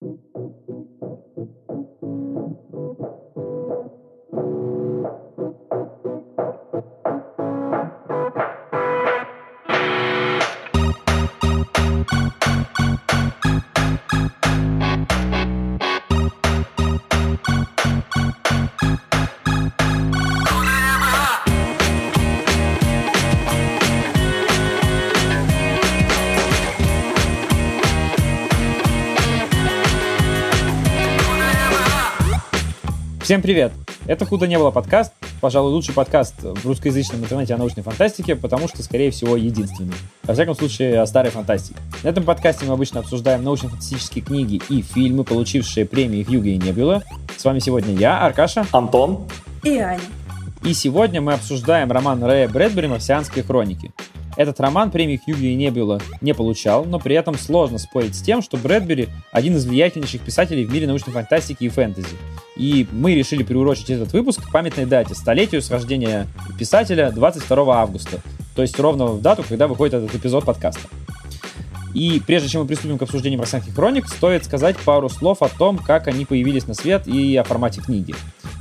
Thank you. Всем привет! Это «Худо не было» подкаст, пожалуй, лучший подкаст в русскоязычном интернете о научной фантастике, потому что, скорее всего, единственный. Во всяком случае, о старой фантастике. На этом подкасте мы обычно обсуждаем научно-фантастические книги и фильмы, получившие премии Хьюга и Небюла. С вами сегодня я, Аркаша. Антон. И Аня. И сегодня мы обсуждаем роман Рэя Брэдбери «Марсианские хроники». Этот роман премии Хьюги и Небюла не получал, но при этом сложно спорить с тем, что Брэдбери – один из влиятельнейших писателей в мире научной фантастики и фэнтези. И мы решили приурочить этот выпуск к памятной дате, столетию с рождения писателя 22 августа, то есть ровно в дату, когда выходит этот эпизод подкаста. И прежде чем мы приступим к обсуждению «Марсианских хроник», стоит сказать пару слов о том, как они появились на свет и о формате книги.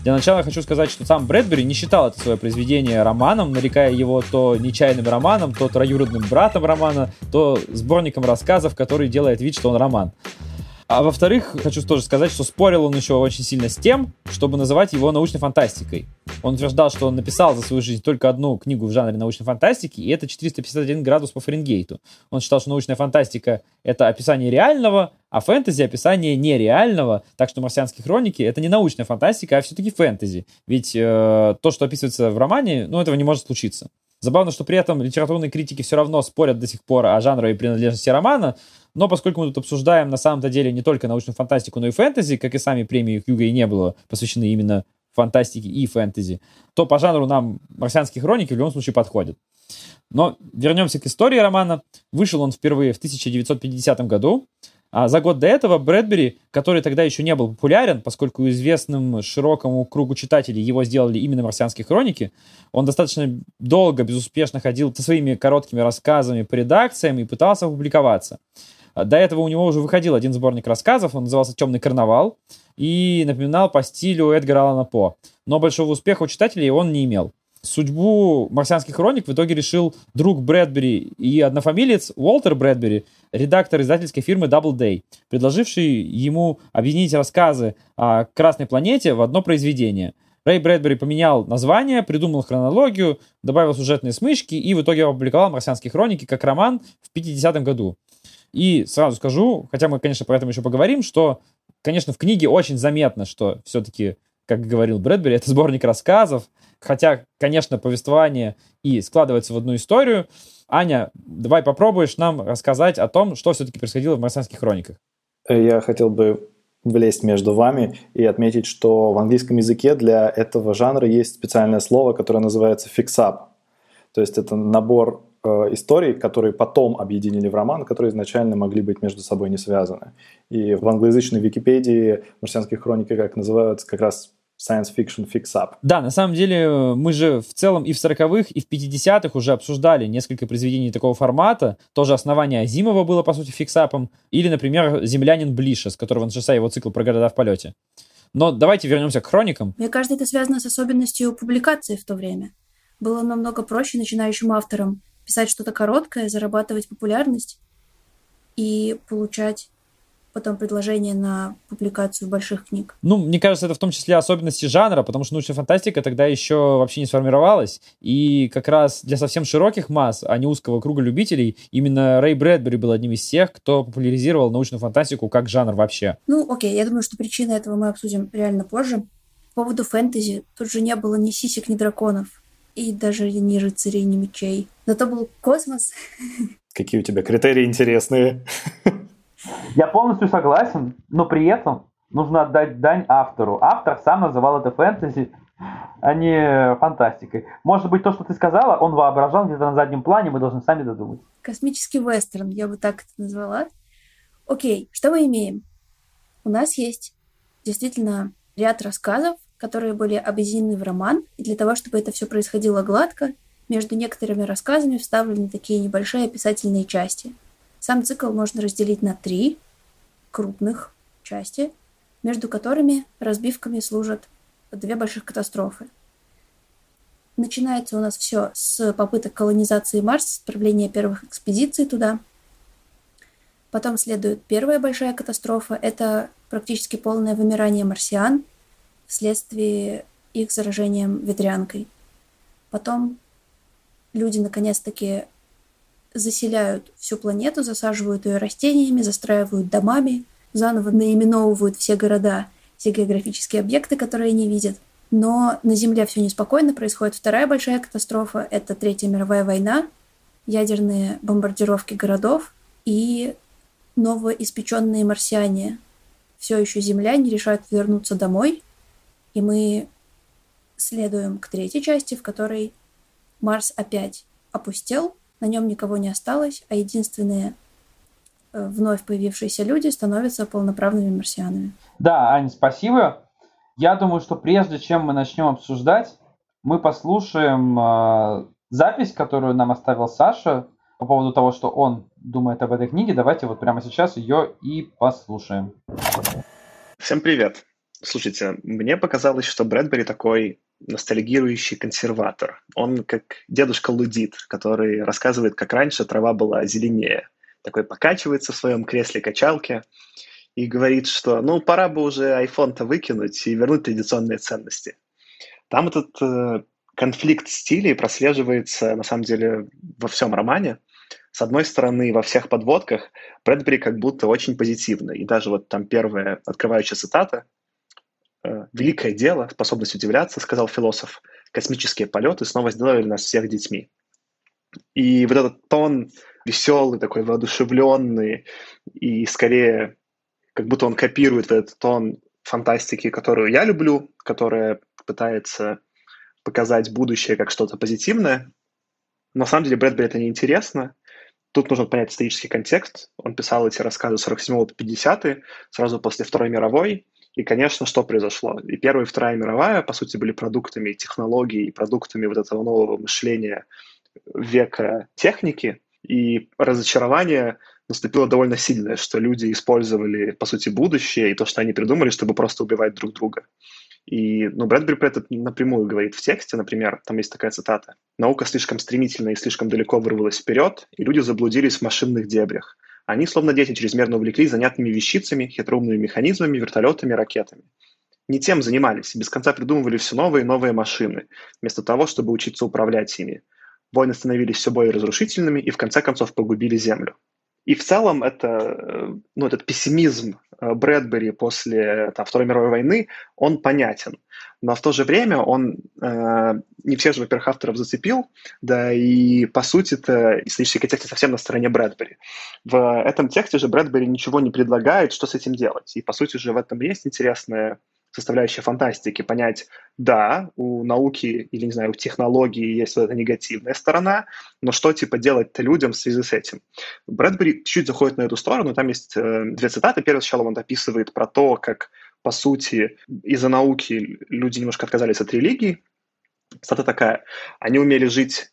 Для начала хочу сказать, что сам Брэдбери не считал это свое произведение романом, нарекая его то нечаянным романом, то троюродным братом романа, то сборником рассказов, который делает вид, что он роман. А во-вторых, хочу тоже сказать, что спорил он еще очень сильно с тем, чтобы называть его научной фантастикой. Он утверждал, что он написал за свою жизнь только одну книгу в жанре научной фантастики, и это 451 градус по Фаренгейту. Он считал, что научная фантастика — это описание реального, а фэнтези — описание нереального, так что «Марсианские хроники» — это не научная фантастика, а все-таки фэнтези. Ведь э, то, что описывается в романе, ну, этого не может случиться. Забавно, что при этом литературные критики все равно спорят до сих пор о жанровой принадлежности романа, но поскольку мы тут обсуждаем на самом-то деле не только научную фантастику, но и фэнтези, как и сами премии Хьюга и не было посвящены именно фантастике и фэнтези, то по жанру нам «Марсианские хроники» в любом случае подходят. Но вернемся к истории романа. Вышел он впервые в 1950 году. А за год до этого Брэдбери, который тогда еще не был популярен, поскольку известным широкому кругу читателей его сделали именно «Марсианские хроники», он достаточно долго, безуспешно ходил со своими короткими рассказами по редакциям и пытался опубликоваться. А до этого у него уже выходил один сборник рассказов, он назывался «Темный карнавал» и напоминал по стилю Эдгара Алана По. Но большого успеха у читателей он не имел. Судьбу «Марсианских хроник» в итоге решил друг Брэдбери и однофамилец Уолтер Брэдбери, редактор издательской фирмы Doubleday, предложивший ему объединить рассказы о Красной планете в одно произведение – Рэй Брэдбери поменял название, придумал хронологию, добавил сюжетные смычки и в итоге опубликовал «Марсианские хроники» как роман в 50-м году. И сразу скажу, хотя мы, конечно, про это еще поговорим, что, конечно, в книге очень заметно, что все-таки, как говорил Брэдбери, это сборник рассказов, хотя, конечно, повествование и складывается в одну историю. Аня, давай попробуешь нам рассказать о том, что все-таки происходило в «Марсианских хрониках». Я хотел бы влезть между вами и отметить, что в английском языке для этого жанра есть специальное слово, которое называется fix-up. То есть это набор Э, историй, которые потом объединили в роман, которые изначально могли быть между собой не связаны. И в англоязычной Википедии марсианские хроники как называют как раз science fiction fix-up. Да, на самом деле мы же в целом и в 40-х, и в 50-х уже обсуждали несколько произведений такого формата. Тоже основание Азимова было, по сути, фиксапом. Или, например, «Землянин Блиша», с которого начался его цикл про города в полете. Но давайте вернемся к хроникам. Мне кажется, это связано с особенностью публикации в то время. Было намного проще начинающим авторам писать что-то короткое, зарабатывать популярность и получать потом предложение на публикацию больших книг. Ну, мне кажется, это в том числе особенности жанра, потому что научная фантастика тогда еще вообще не сформировалась. И как раз для совсем широких масс, а не узкого круга любителей, именно Рэй Брэдбери был одним из тех, кто популяризировал научную фантастику как жанр вообще. Ну, окей, я думаю, что причины этого мы обсудим реально позже. По поводу фэнтези, тут же не было ни сисек, ни драконов и даже не рыцарей, не мечей. Но то был космос. Какие у тебя критерии интересные. Я полностью согласен, но при этом нужно отдать дань автору. Автор сам называл это фэнтези, а не фантастикой. Может быть, то, что ты сказала, он воображал где-то на заднем плане, мы должны сами додумать. Космический вестерн, я бы так это назвала. Окей, что мы имеем? У нас есть действительно ряд рассказов, которые были объединены в роман, и для того, чтобы это все происходило гладко, между некоторыми рассказами вставлены такие небольшие описательные части. Сам цикл можно разделить на три крупных части, между которыми разбивками служат две больших катастрофы. Начинается у нас все с попыток колонизации Марса, отправления первых экспедиций туда. Потом следует первая большая катастрофа. Это практически полное вымирание марсиан вследствие их заражением ветрянкой. Потом люди наконец-таки заселяют всю планету, засаживают ее растениями, застраивают домами, заново наименовывают все города, все географические объекты, которые они видят. Но на Земле все неспокойно, происходит вторая большая катастрофа, это Третья мировая война, ядерные бомбардировки городов и новоиспеченные марсиане. Все еще земляне решают вернуться домой, и мы следуем к третьей части, в которой Марс опять опустел, на нем никого не осталось, а единственные э, вновь появившиеся люди становятся полноправными марсианами. Да, Аня, спасибо. Я думаю, что прежде чем мы начнем обсуждать, мы послушаем э, запись, которую нам оставил Саша по поводу того, что он думает об этой книге. Давайте вот прямо сейчас ее и послушаем. Всем привет. Слушайте, мне показалось, что Брэдбери такой ностальгирующий консерватор. Он как дедушка Лудит, который рассказывает, как раньше трава была зеленее. Такой покачивается в своем кресле-качалке и говорит, что ну пора бы уже iPhone-то выкинуть и вернуть традиционные ценности. Там этот э, конфликт стилей прослеживается на самом деле во всем романе. С одной стороны, во всех подводках Брэдбери как будто очень позитивно. И даже вот там первая открывающая цитата – великое дело, способность удивляться, сказал философ. Космические полеты снова сделали нас всех детьми. И вот этот тон веселый, такой воодушевленный, и скорее как будто он копирует этот тон фантастики, которую я люблю, которая пытается показать будущее как что-то позитивное. Но на самом деле Брэдбери это неинтересно. Тут нужно понять исторический контекст. Он писал эти рассказы с 47 по 50 сразу после Второй мировой. И, конечно, что произошло? И Первая и Вторая мировая, по сути, были продуктами технологий и продуктами вот этого нового мышления века техники, и разочарование наступило довольно сильное, что люди использовали, по сути, будущее и то, что они придумали, чтобы просто убивать друг друга. И ну, Брэдбери про это напрямую говорит в тексте, например, там есть такая цитата. «Наука слишком стремительно и слишком далеко вырвалась вперед, и люди заблудились в машинных дебрях. Они, словно дети, чрезмерно увлеклись занятными вещицами, хитроумными механизмами, вертолетами, ракетами. Не тем занимались, без конца придумывали все новые и новые машины, вместо того, чтобы учиться управлять ими. Войны становились все более разрушительными и в конце концов погубили Землю. И в целом это, э, ну, этот пессимизм э, Брэдбери после там, Второй мировой войны, он понятен. Но в то же время он э, не всех же, во-первых, авторов зацепил, да и, по сути это исторический контекст совсем на стороне Брэдбери. В этом тексте же Брэдбери ничего не предлагает, что с этим делать. И, по сути же, в этом есть интересная составляющая фантастики, понять, да, у науки или, не знаю, у технологии есть вот эта негативная сторона, но что, типа, делать-то людям в связи с этим? Брэдбери чуть заходит на эту сторону, там есть э, две цитаты. Первый сначала он описывает про то, как, по сути, из-за науки люди немножко отказались от религии. Цитата такая. Они умели жить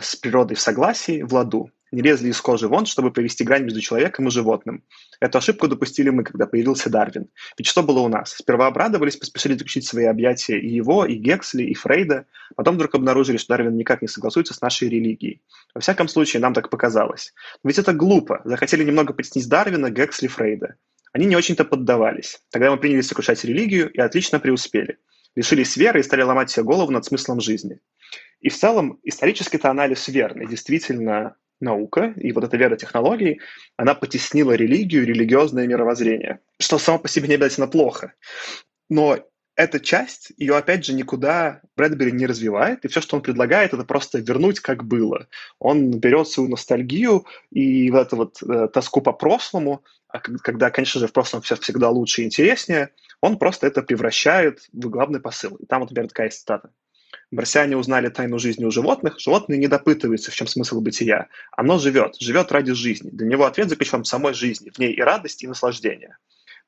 с природой в согласии, в ладу не лезли из кожи вон, чтобы провести грань между человеком и животным. Эту ошибку допустили мы, когда появился Дарвин. Ведь что было у нас? Сперва обрадовались, поспешили заключить свои объятия и его, и Гексли, и Фрейда. Потом вдруг обнаружили, что Дарвин никак не согласуется с нашей религией. Во всяком случае, нам так показалось. Но ведь это глупо. Захотели немного потеснить Дарвина, Гексли, Фрейда. Они не очень-то поддавались. Тогда мы принялись сокрушать религию и отлично преуспели. Лишились веры и стали ломать себе голову над смыслом жизни. И в целом исторический-то анализ верный. Действительно, наука и вот эта вера технологий, она потеснила религию, религиозное мировоззрение, что само по себе не обязательно плохо. Но эта часть, ее опять же никуда Брэдбери не развивает, и все, что он предлагает, это просто вернуть как было. Он берет свою ностальгию и вот эту вот э, тоску по прошлому, а когда, конечно же, в прошлом все всегда лучше и интереснее, он просто это превращает в главный посыл. И там вот, например, такая цитата. Марсиане узнали тайну жизни у животных, животные не допытываются, в чем смысл бытия. Оно живет, живет ради жизни. Для него ответ заключен в самой жизни, в ней и радость, и наслаждение.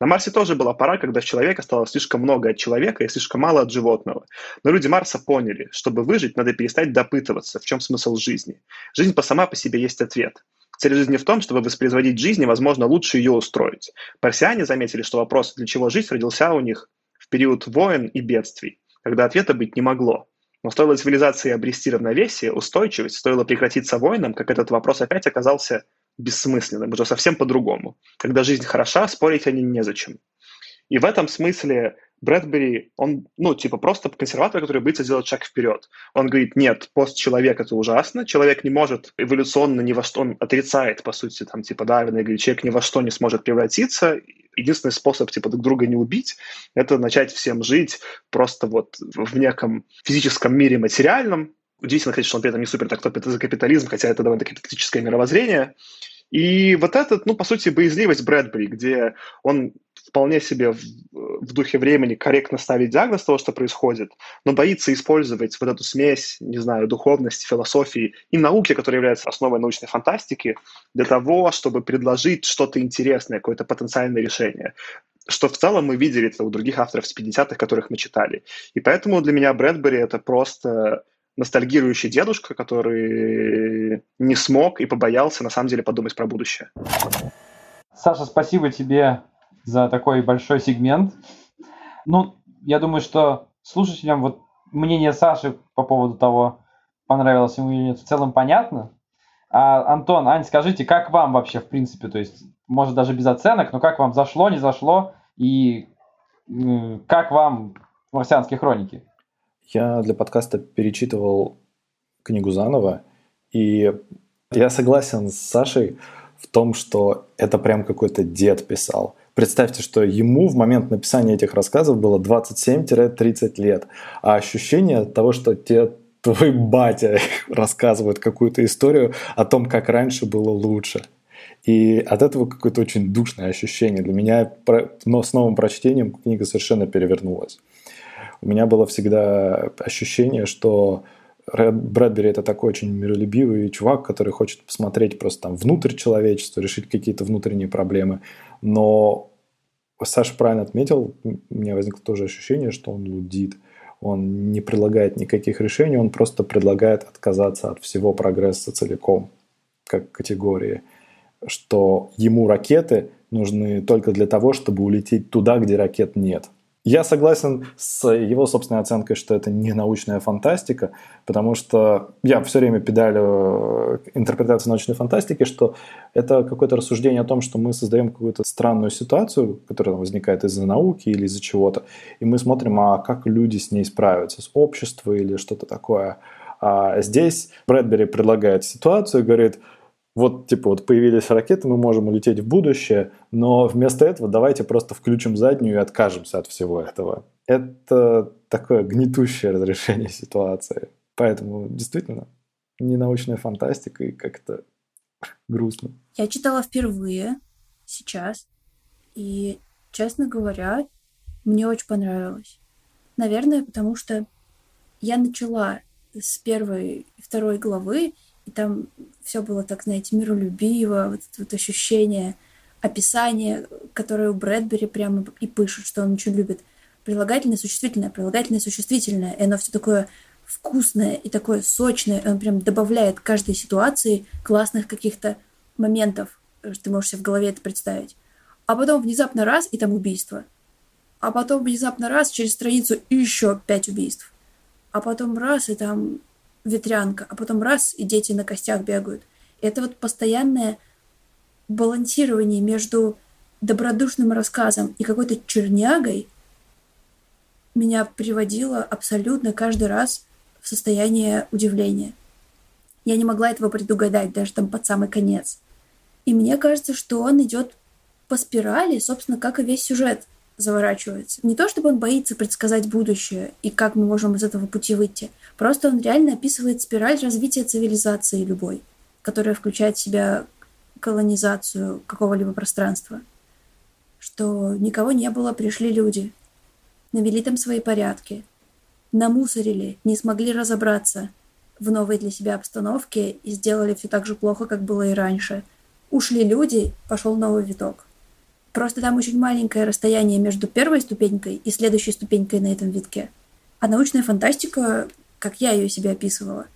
На Марсе тоже была пора, когда в человека стало слишком много от человека и слишком мало от животного. Но люди Марса поняли, чтобы выжить, надо перестать допытываться, в чем смысл жизни. Жизнь по сама по себе есть ответ. Цель жизни в том, чтобы воспроизводить жизнь и, возможно, лучше ее устроить. Парсиане заметили, что вопрос, для чего жить, родился у них в период войн и бедствий, когда ответа быть не могло. Но стоило цивилизации обрести равновесие, устойчивость, стоило прекратиться войнам, как этот вопрос опять оказался бессмысленным, уже совсем по-другому. Когда жизнь хороша, спорить о ней незачем. И в этом смысле Брэдбери, он, ну, типа, просто консерватор, который боится сделать шаг вперед. Он говорит, нет, постчеловек — это ужасно, человек не может эволюционно ни во что, он отрицает, по сути, там, типа, Дарвина, и говорит, человек ни во что не сможет превратиться, единственный способ, типа, друг друга не убить, это начать всем жить просто вот в неком физическом мире материальном. Удивительно, конечно, что он при этом не супер так топит за капитализм, хотя это довольно капиталистическое мировоззрение. И вот этот, ну, по сути, боязливость Брэдбери, где он вполне себе в, в духе времени корректно ставить диагноз того, что происходит, но боится использовать вот эту смесь, не знаю, духовности, философии и науки, которая является основой научной фантастики, для того, чтобы предложить что-то интересное, какое-то потенциальное решение что в целом мы видели это у других авторов с 50-х, которых мы читали. И поэтому для меня Брэдбери — это просто ностальгирующий дедушка, который не смог и побоялся на самом деле подумать про будущее. Саша, спасибо тебе за такой большой сегмент. Ну, я думаю, что слушателям вот мнение Саши по поводу того, понравилось ему или нет, в целом понятно. А, Антон, Ань, скажите, как вам вообще, в принципе, то есть, может, даже без оценок, но как вам зашло, не зашло, и как вам «Марсианские хроники»? Я для подкаста перечитывал книгу заново, и я согласен с Сашей в том, что это прям какой-то дед писал. Представьте, что ему в момент написания этих рассказов было 27-30 лет, а ощущение того, что те твой батя рассказывает какую-то историю о том, как раньше было лучше. И от этого какое-то очень душное ощущение. Для меня но с новым прочтением книга совершенно перевернулась. У меня было всегда ощущение, что Брэдбери это такой очень миролюбивый чувак, который хочет посмотреть просто там внутрь человечества, решить какие-то внутренние проблемы. Но Саша правильно отметил, у меня возникло тоже ощущение, что он лудит. Он не предлагает никаких решений, он просто предлагает отказаться от всего прогресса целиком, как категории. Что ему ракеты нужны только для того, чтобы улететь туда, где ракет нет. Я согласен с его собственной оценкой, что это не научная фантастика, потому что я все время педалю э, интерпретацию научной фантастики, что это какое-то рассуждение о том, что мы создаем какую-то странную ситуацию, которая возникает из-за науки или из-за чего-то, и мы смотрим, а как люди с ней справятся, с обществом или что-то такое. А здесь Брэдбери предлагает ситуацию и говорит – вот, типа, вот появились ракеты, мы можем улететь в будущее, но вместо этого давайте просто включим заднюю и откажемся от всего этого. Это такое гнетущее разрешение ситуации. Поэтому, действительно, не научная фантастика и как-то грустно. Я читала впервые сейчас, и, честно говоря, мне очень понравилось. Наверное, потому что я начала с первой и второй главы, и там все было так, знаете, миролюбиво, вот это вот ощущение, описание, которое у Брэдбери прямо и пишет, что он очень любит. Прилагательное, существительное, прилагательное, существительное. И оно все такое вкусное и такое сочное. И он прям добавляет каждой ситуации классных каких-то моментов. Ты можешь себе в голове это представить. А потом внезапно раз, и там убийство. А потом внезапно раз, через страницу еще пять убийств. А потом раз, и там ветрянка, а потом раз, и дети на костях бегают. И это вот постоянное балансирование между добродушным рассказом и какой-то чернягой меня приводило абсолютно каждый раз в состояние удивления. Я не могла этого предугадать даже там под самый конец. И мне кажется, что он идет по спирали, собственно, как и весь сюжет заворачивается. Не то, чтобы он боится предсказать будущее и как мы можем из этого пути выйти. Просто он реально описывает спираль развития цивилизации любой, которая включает в себя колонизацию какого-либо пространства. Что никого не было, пришли люди, навели там свои порядки, намусорили, не смогли разобраться в новой для себя обстановке и сделали все так же плохо, как было и раньше. Ушли люди, пошел новый виток. Просто там очень маленькое расстояние между первой ступенькой и следующей ступенькой на этом витке. А научная фантастика, как я ее себе описывала,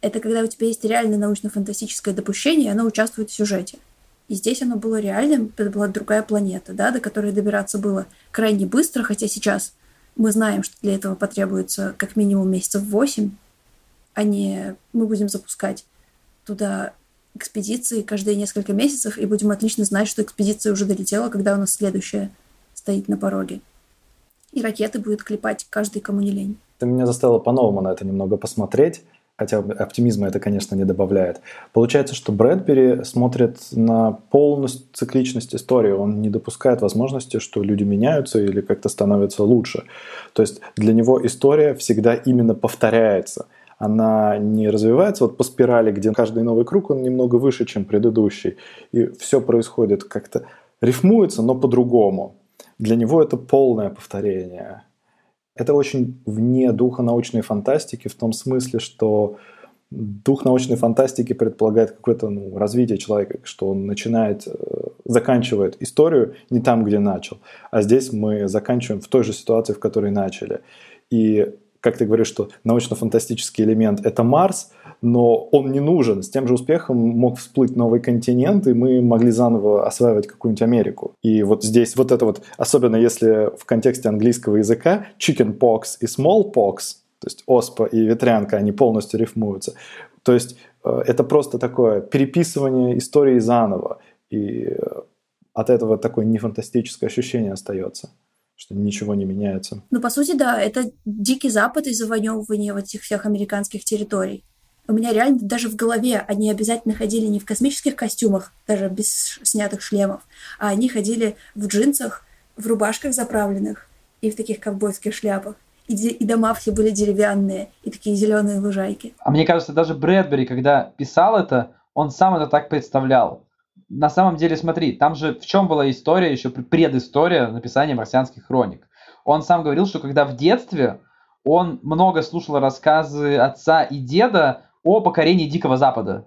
Это когда у тебя есть реально научно-фантастическое допущение, и оно участвует в сюжете. И здесь оно было реальным, это была другая планета, да, до которой добираться было крайне быстро, хотя сейчас мы знаем, что для этого потребуется как минимум месяцев восемь, а не мы будем запускать туда экспедиции каждые несколько месяцев и будем отлично знать, что экспедиция уже долетела, когда у нас следующая стоит на пороге. И ракеты будет клепать каждый, кому не лень. Ты меня заставила по-новому на это немного посмотреть хотя оптимизма это, конечно, не добавляет. Получается, что Брэдбери смотрит на полностью цикличность истории. Он не допускает возможности, что люди меняются или как-то становятся лучше. То есть для него история всегда именно повторяется. Она не развивается вот по спирали, где каждый новый круг, он немного выше, чем предыдущий. И все происходит как-то рифмуется, но по-другому. Для него это полное повторение. Это очень вне духа научной фантастики в том смысле, что дух научной фантастики предполагает какое-то ну, развитие человека, что он начинает, э, заканчивает историю не там, где начал, а здесь мы заканчиваем в той же ситуации, в которой начали. И как ты говоришь, что научно-фантастический элемент – это Марс, но он не нужен. С тем же успехом мог всплыть новый континент, и мы могли заново осваивать какую-нибудь Америку. И вот здесь вот это вот, особенно если в контексте английского языка, chickenpox и smallpox, то есть оспа и ветрянка, они полностью рифмуются. То есть э, это просто такое переписывание истории заново. И э, от этого такое нефантастическое ощущение остается что ничего не меняется. Ну, по сути, да, это дикий запад и завоевывание вот этих всех американских территорий. У меня реально даже в голове они обязательно ходили не в космических костюмах, даже без снятых шлемов, а они ходили в джинсах, в рубашках заправленных и в таких ковбойских шляпах. И, и дома все были деревянные, и такие зеленые лужайки. А мне кажется, даже Брэдбери, когда писал это, он сам это так представлял на самом деле, смотри, там же в чем была история, еще предыстория написания марсианских хроник. Он сам говорил, что когда в детстве он много слушал рассказы отца и деда о покорении Дикого Запада.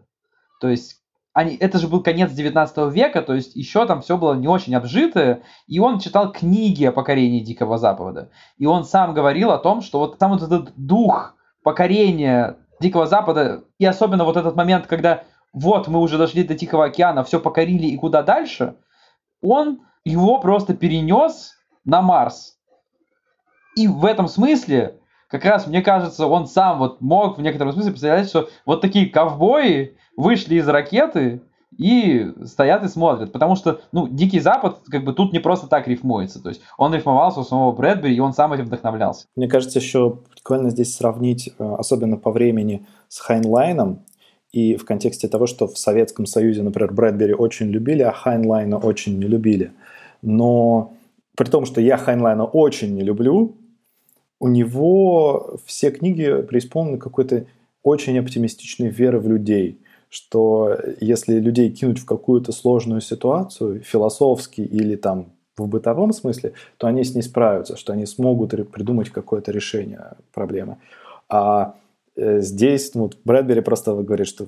То есть они, это же был конец 19 века, то есть еще там все было не очень обжитое, и он читал книги о покорении Дикого Запада. И он сам говорил о том, что вот там вот этот дух покорения Дикого Запада, и особенно вот этот момент, когда вот мы уже дошли до Тихого океана, все покорили и куда дальше, он его просто перенес на Марс. И в этом смысле, как раз мне кажется, он сам вот мог в некотором смысле представлять, что вот такие ковбои вышли из ракеты и стоят и смотрят. Потому что, ну, Дикий Запад, как бы тут не просто так рифмуется. То есть он рифмовался у самого Брэдбери, и он сам этим вдохновлялся. Мне кажется, еще прикольно здесь сравнить, э, особенно по времени, с Хайнлайном, и в контексте того, что в Советском Союзе, например, Брэдбери очень любили, а Хайнлайна очень не любили. Но при том, что я Хайнлайна очень не люблю, у него все книги преисполнены какой-то очень оптимистичной веры в людей, что если людей кинуть в какую-то сложную ситуацию, философски или там в бытовом смысле, то они с ней справятся, что они смогут придумать какое-то решение проблемы. А здесь ну, вот Брэдбери просто говорит, что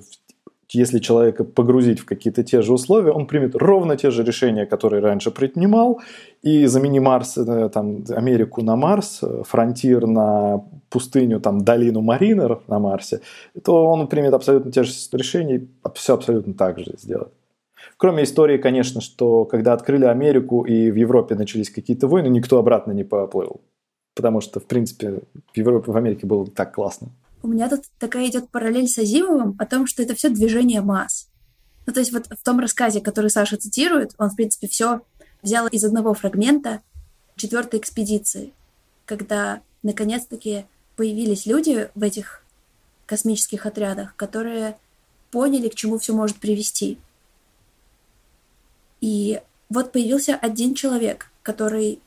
если человека погрузить в какие-то те же условия, он примет ровно те же решения, которые раньше принимал, и замени Марс, э, там, Америку на Марс, э, фронтир на пустыню, там, долину Маринер на Марсе, то он примет абсолютно те же решения, все абсолютно так же сделает. Кроме истории, конечно, что когда открыли Америку и в Европе начались какие-то войны, никто обратно не поплыл. Потому что, в принципе, в Европе, в Америке было так классно у меня тут такая идет параллель с Азимовым о том, что это все движение масс. Ну, то есть вот в том рассказе, который Саша цитирует, он, в принципе, все взял из одного фрагмента четвертой экспедиции, когда наконец-таки появились люди в этих космических отрядах, которые поняли, к чему все может привести. И вот появился один человек, который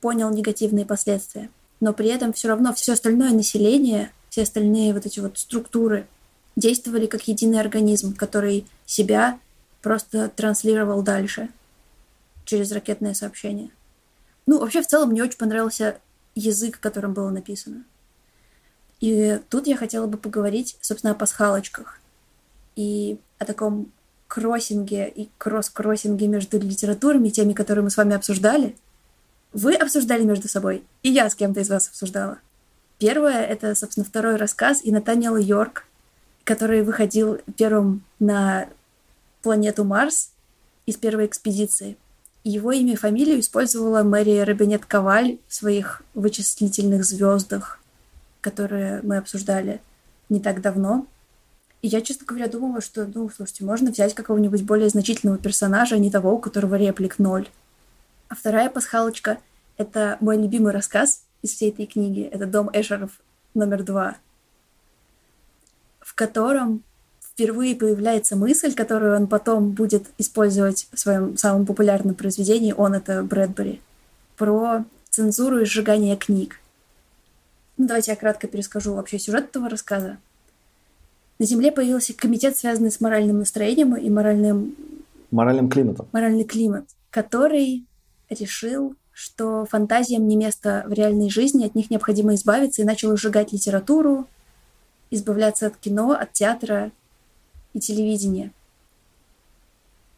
понял негативные последствия, но при этом все равно все остальное население все остальные вот эти вот структуры действовали как единый организм, который себя просто транслировал дальше через ракетное сообщение. Ну, вообще, в целом, мне очень понравился язык, которым было написано. И тут я хотела бы поговорить, собственно, о пасхалочках и о таком кроссинге и кросс-кроссинге между литературами, теми, которые мы с вами обсуждали. Вы обсуждали между собой, и я с кем-то из вас обсуждала. Первое — это, собственно, второй рассказ и Натаниэл Йорк, который выходил первым на планету Марс из первой экспедиции. Его имя и фамилию использовала Мэри Робинет Коваль в своих вычислительных звездах, которые мы обсуждали не так давно. И я, честно говоря, думала, что, ну, слушайте, можно взять какого-нибудь более значительного персонажа, а не того, у которого реплик ноль. А вторая пасхалочка — это мой любимый рассказ из всей этой книги. Это «Дом Эшеров номер два», в котором впервые появляется мысль, которую он потом будет использовать в своем самом популярном произведении, он это Брэдбери, про цензуру и сжигание книг. Ну, давайте я кратко перескажу вообще сюжет этого рассказа. На Земле появился комитет, связанный с моральным настроением и моральным... Моральным климатом. Моральный климат, который решил, что фантазиям не место в реальной жизни, от них необходимо избавиться, и начал сжигать литературу, избавляться от кино, от театра и телевидения.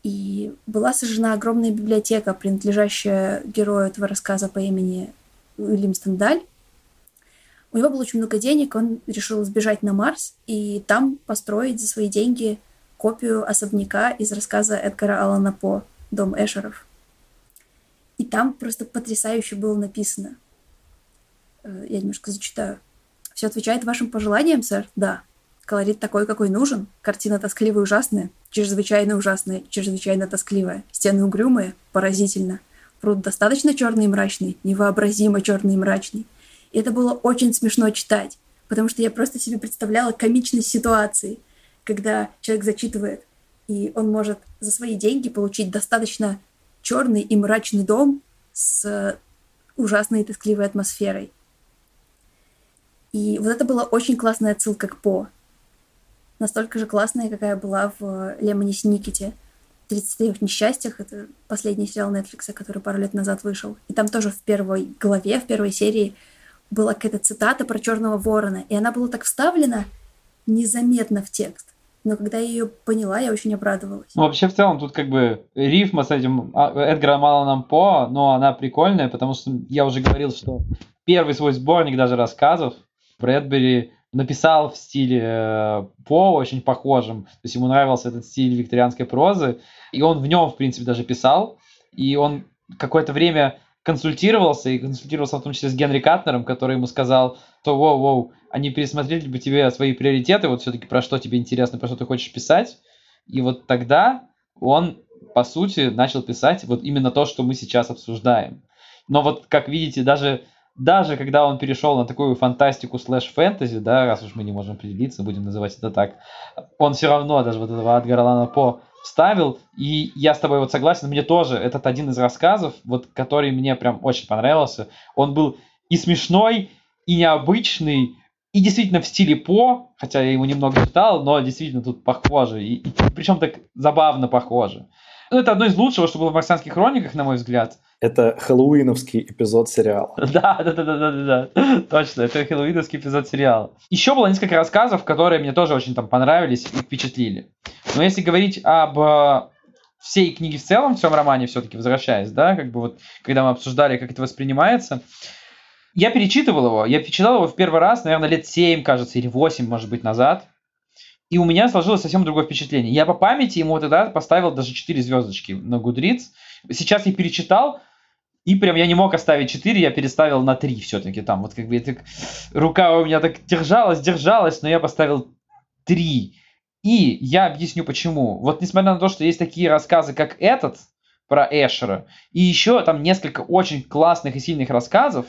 И была сожжена огромная библиотека, принадлежащая герою этого рассказа по имени Уильям Стендаль. У него было очень много денег, он решил сбежать на Марс и там построить за свои деньги копию особняка из рассказа Эдгара Алана По «Дом Эшеров». И там просто потрясающе было написано. Э, я немножко зачитаю. Все отвечает вашим пожеланиям, сэр? Да. Колорит такой, какой нужен. Картина тоскливая и ужасная. Чрезвычайно ужасная, чрезвычайно тоскливая. Стены угрюмые, поразительно. Пруд достаточно черный и мрачный, невообразимо черный и мрачный. И это было очень смешно читать, потому что я просто себе представляла комичность ситуации, когда человек зачитывает, и он может за свои деньги получить достаточно черный и мрачный дом с ужасной и тоскливой атмосферой. И вот это была очень классная отсылка к По. Настолько же классная, какая была в Лемоне Сникете. 33 несчастьях. Это последний сериал Netflix, который пару лет назад вышел. И там тоже в первой главе, в первой серии была какая-то цитата про черного ворона. И она была так вставлена незаметно в текст. Но когда я ее поняла, я очень обрадовалась. Ну, вообще, в целом, тут как бы рифма с этим а, Эдгара Маланом По, но она прикольная, потому что я уже говорил, что первый свой сборник даже рассказов Брэдбери написал в стиле э, По, очень похожем. То есть ему нравился этот стиль викторианской прозы, и он в нем, в принципе, даже писал. И он какое-то время консультировался, и консультировался в том числе с Генри Катнером, который ему сказал, что воу-воу, они пересмотрели бы тебе свои приоритеты, вот все-таки про что тебе интересно, про что ты хочешь писать. И вот тогда он, по сути, начал писать вот именно то, что мы сейчас обсуждаем. Но вот, как видите, даже, даже когда он перешел на такую фантастику slash-фэнтези, да, раз уж мы не можем определиться, будем называть это так, он все равно даже вот этого Эдгара Аллана По вставил, и я с тобой вот согласен, мне тоже этот один из рассказов, вот который мне прям очень понравился, он был и смешной, и необычный, и действительно в стиле По, хотя я его немного читал, но действительно тут похоже, и, и причем так забавно похоже. Ну, это одно из лучшего, что было в «Марсианских хрониках», на мой взгляд. Это хэллоуиновский эпизод сериала. Да, да, да, да, да, да, точно, это хэллоуиновский эпизод сериала. Еще было несколько рассказов, которые мне тоже очень там понравились и впечатлили. Но если говорить об э, всей книге в целом, в всем романе все-таки возвращаясь, да, как бы вот, когда мы обсуждали, как это воспринимается, я перечитывал его, я перечитал его в первый раз, наверное, лет 7, кажется, или 8, может быть, назад. И у меня сложилось совсем другое впечатление. Я по памяти ему тогда поставил даже 4 звездочки на Goodreads. Сейчас я перечитал, и прям я не мог оставить 4, я переставил на 3 все-таки там. Вот как бы это, рука у меня так держалась, держалась, но я поставил 3. И я объясню почему. Вот несмотря на то, что есть такие рассказы, как этот, про Эшера, и еще там несколько очень классных и сильных рассказов,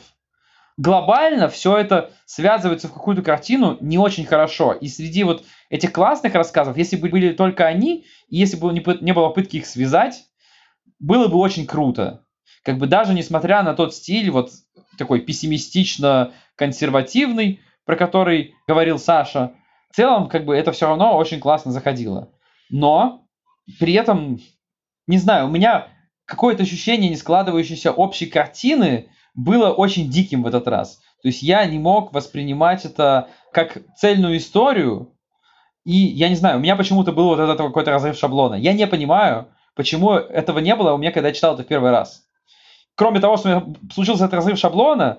глобально все это связывается в какую-то картину не очень хорошо. И среди вот этих классных рассказов, если бы были только они, и если бы не, было попытки их связать, было бы очень круто. Как бы даже несмотря на тот стиль, вот такой пессимистично-консервативный, про который говорил Саша, в целом, как бы это все равно очень классно заходило. Но при этом, не знаю, у меня какое-то ощущение не складывающейся общей картины было очень диким в этот раз. То есть я не мог воспринимать это как цельную историю, и я не знаю, у меня почему-то был вот этот какой-то разрыв шаблона. Я не понимаю, почему этого не было у меня, когда я читал это в первый раз. Кроме того, что у меня случился этот разрыв шаблона,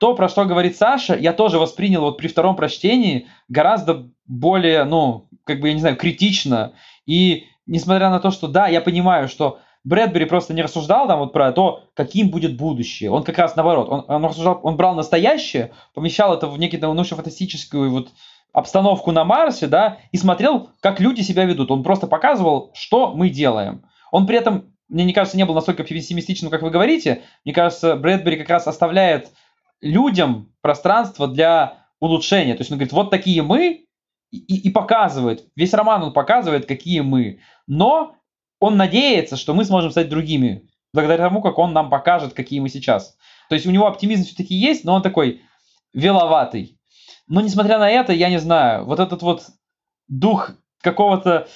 то, про что говорит Саша, я тоже воспринял вот при втором прочтении гораздо более, ну, как бы, я не знаю, критично. И несмотря на то, что да, я понимаю, что Брэдбери просто не рассуждал там вот про то, каким будет будущее. Он как раз наоборот, он, он рассуждал, он брал настоящее, помещал это в некую научно-фантастическую вот обстановку на Марсе, да, и смотрел, как люди себя ведут. Он просто показывал, что мы делаем. Он при этом, мне не кажется, не был настолько пессимистичным, как вы говорите. Мне кажется, Брэдбери как раз оставляет людям пространство для улучшения. То есть он говорит, вот такие мы, и, и показывает, весь роман он показывает, какие мы. Но он надеется, что мы сможем стать другими, благодаря тому, как он нам покажет, какие мы сейчас. То есть у него оптимизм все-таки есть, но он такой веловатый. Но несмотря на это, я не знаю, вот этот вот дух какого-то